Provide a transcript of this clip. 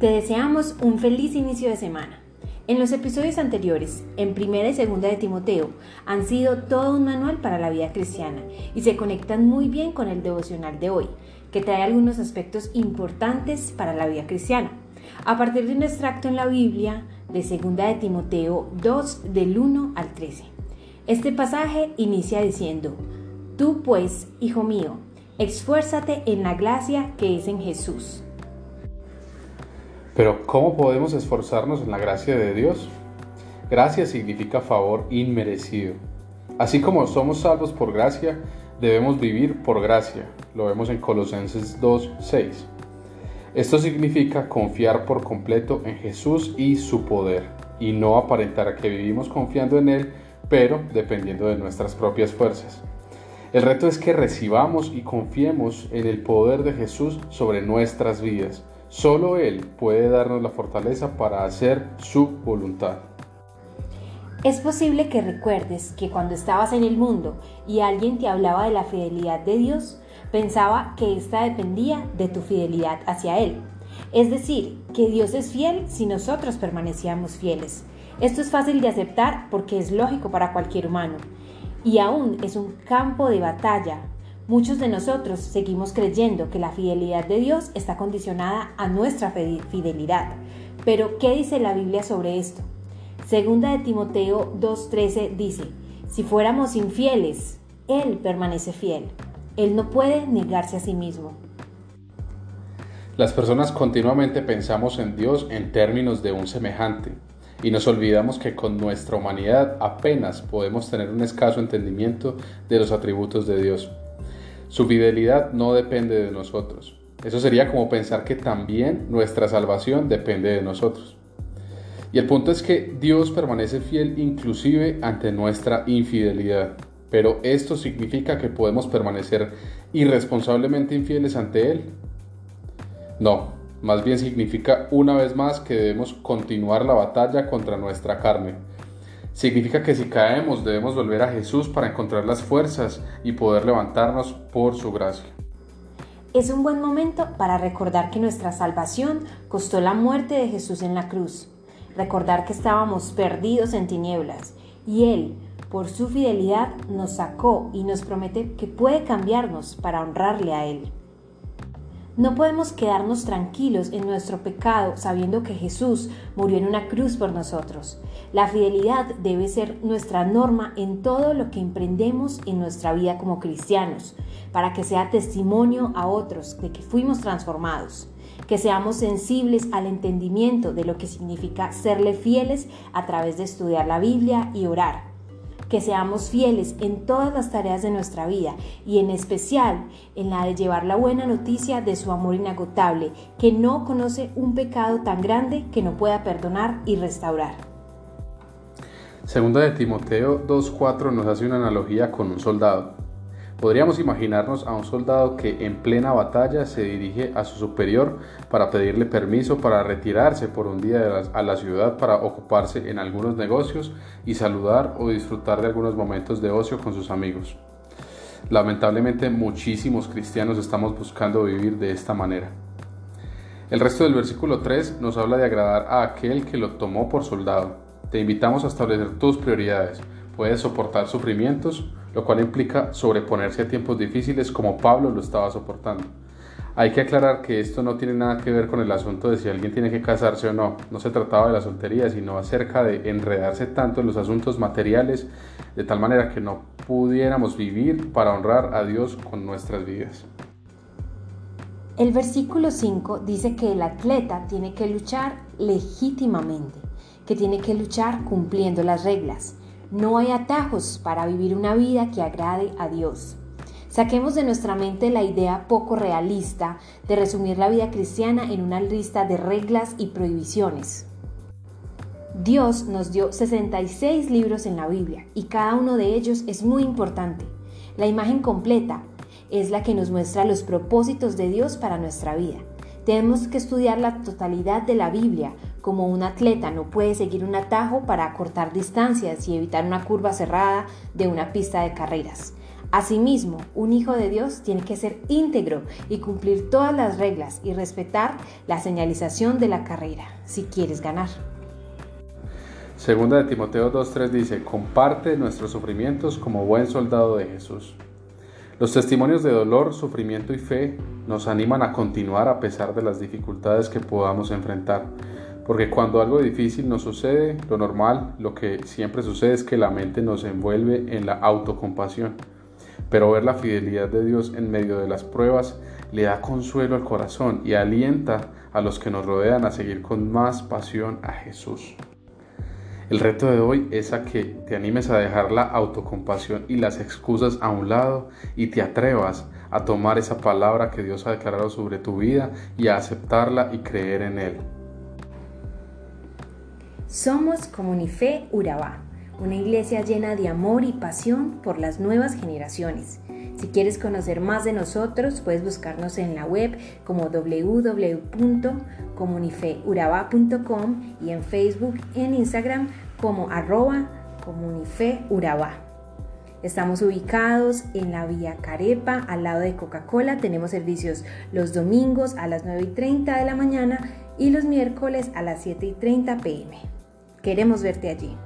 Te deseamos un feliz inicio de semana. En los episodios anteriores, en primera y segunda de Timoteo, han sido todo un manual para la vida cristiana y se conectan muy bien con el devocional de hoy, que trae algunos aspectos importantes para la vida cristiana. A partir de un extracto en la Biblia de segunda de Timoteo 2 del 1 al 13. Este pasaje inicia diciendo, Tú pues, hijo mío, esfuérzate en la gracia que es en Jesús. Pero ¿cómo podemos esforzarnos en la gracia de Dios? Gracia significa favor inmerecido. Así como somos salvos por gracia, debemos vivir por gracia. Lo vemos en Colosenses 2.6. Esto significa confiar por completo en Jesús y su poder, y no aparentar que vivimos confiando en Él, pero dependiendo de nuestras propias fuerzas. El reto es que recibamos y confiemos en el poder de Jesús sobre nuestras vidas. Solo Él puede darnos la fortaleza para hacer su voluntad. Es posible que recuerdes que cuando estabas en el mundo y alguien te hablaba de la fidelidad de Dios, pensaba que ésta dependía de tu fidelidad hacia Él. Es decir, que Dios es fiel si nosotros permanecíamos fieles. Esto es fácil de aceptar porque es lógico para cualquier humano y aún es un campo de batalla. Muchos de nosotros seguimos creyendo que la fidelidad de Dios está condicionada a nuestra fidelidad. Pero, ¿qué dice la Biblia sobre esto? Segunda de Timoteo 2.13 dice, si fuéramos infieles, Él permanece fiel. Él no puede negarse a sí mismo. Las personas continuamente pensamos en Dios en términos de un semejante, y nos olvidamos que con nuestra humanidad apenas podemos tener un escaso entendimiento de los atributos de Dios. Su fidelidad no depende de nosotros. Eso sería como pensar que también nuestra salvación depende de nosotros. Y el punto es que Dios permanece fiel inclusive ante nuestra infidelidad. Pero esto significa que podemos permanecer irresponsablemente infieles ante Él. No, más bien significa una vez más que debemos continuar la batalla contra nuestra carne. Significa que si caemos debemos volver a Jesús para encontrar las fuerzas y poder levantarnos por su gracia. Es un buen momento para recordar que nuestra salvación costó la muerte de Jesús en la cruz. Recordar que estábamos perdidos en tinieblas y Él, por su fidelidad, nos sacó y nos promete que puede cambiarnos para honrarle a Él. No podemos quedarnos tranquilos en nuestro pecado sabiendo que Jesús murió en una cruz por nosotros. La fidelidad debe ser nuestra norma en todo lo que emprendemos en nuestra vida como cristianos, para que sea testimonio a otros de que fuimos transformados, que seamos sensibles al entendimiento de lo que significa serle fieles a través de estudiar la Biblia y orar que seamos fieles en todas las tareas de nuestra vida y en especial en la de llevar la buena noticia de su amor inagotable, que no conoce un pecado tan grande que no pueda perdonar y restaurar. Segunda de Timoteo 2.4 nos hace una analogía con un soldado. Podríamos imaginarnos a un soldado que en plena batalla se dirige a su superior para pedirle permiso para retirarse por un día a la ciudad para ocuparse en algunos negocios y saludar o disfrutar de algunos momentos de ocio con sus amigos. Lamentablemente muchísimos cristianos estamos buscando vivir de esta manera. El resto del versículo 3 nos habla de agradar a aquel que lo tomó por soldado. Te invitamos a establecer tus prioridades. Puedes soportar sufrimientos, lo cual implica sobreponerse a tiempos difíciles como Pablo lo estaba soportando. Hay que aclarar que esto no tiene nada que ver con el asunto de si alguien tiene que casarse o no. No se trataba de la soltería, sino acerca de enredarse tanto en los asuntos materiales de tal manera que no pudiéramos vivir para honrar a Dios con nuestras vidas. El versículo 5 dice que el atleta tiene que luchar legítimamente, que tiene que luchar cumpliendo las reglas. No hay atajos para vivir una vida que agrade a Dios. Saquemos de nuestra mente la idea poco realista de resumir la vida cristiana en una lista de reglas y prohibiciones. Dios nos dio 66 libros en la Biblia y cada uno de ellos es muy importante. La imagen completa es la que nos muestra los propósitos de Dios para nuestra vida. Tenemos que estudiar la totalidad de la Biblia como un atleta no puede seguir un atajo para cortar distancias y evitar una curva cerrada de una pista de carreras. Asimismo, un hijo de Dios tiene que ser íntegro y cumplir todas las reglas y respetar la señalización de la carrera si quieres ganar. Segunda de Timoteo 2.3 dice, comparte nuestros sufrimientos como buen soldado de Jesús. Los testimonios de dolor, sufrimiento y fe nos animan a continuar a pesar de las dificultades que podamos enfrentar. Porque cuando algo difícil nos sucede, lo normal, lo que siempre sucede es que la mente nos envuelve en la autocompasión pero ver la fidelidad de Dios en medio de las pruebas le da consuelo al corazón y alienta a los que nos rodean a seguir con más pasión a Jesús. El reto de hoy es a que te animes a dejar la autocompasión y las excusas a un lado y te atrevas a tomar esa palabra que Dios ha declarado sobre tu vida y a aceptarla y creer en Él. Somos Comunife Urabá una iglesia llena de amor y pasión por las nuevas generaciones. Si quieres conocer más de nosotros, puedes buscarnos en la web como www.comunifeuraba.com y en Facebook y en Instagram como arroba comunifeuraba. Estamos ubicados en la vía Carepa, al lado de Coca-Cola. Tenemos servicios los domingos a las 9 y 30 de la mañana y los miércoles a las 7 y 30 pm. Queremos verte allí.